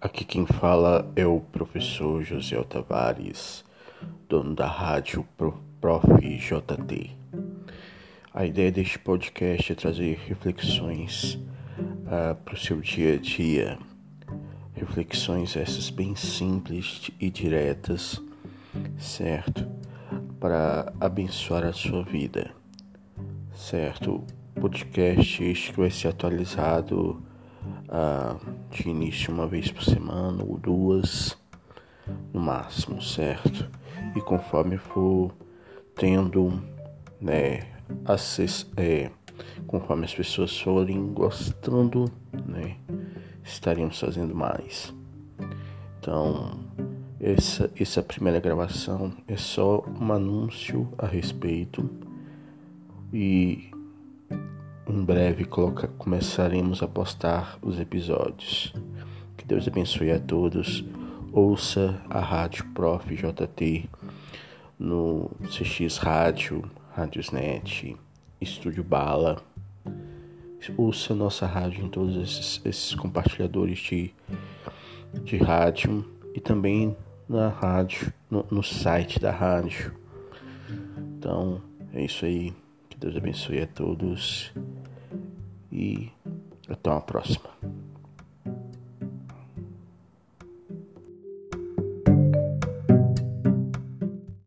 Aqui quem fala é o professor José Tavares, dono da rádio Prof. JT. A ideia deste podcast é trazer reflexões uh, para o seu dia a dia. Reflexões essas bem simples e diretas, certo? Para abençoar a sua vida, certo? Podcast este que vai ser atualizado uh, de início uma vez por semana ou duas no máximo, certo? E conforme for tendo, né, acess é, conforme as pessoas forem gostando, né, estaremos fazendo mais. Então, essa, essa primeira gravação é só um anúncio a respeito e em breve coloca, começaremos a postar os episódios. Que Deus abençoe a todos. Ouça a Rádio Prof. JT no CX Rádio, Rádiosnet, Estúdio Bala. Ouça nossa rádio em todos esses, esses compartilhadores de, de rádio e também na rádio, no, no site da rádio. Então, é isso aí. Que Deus abençoe a todos e até uma próxima.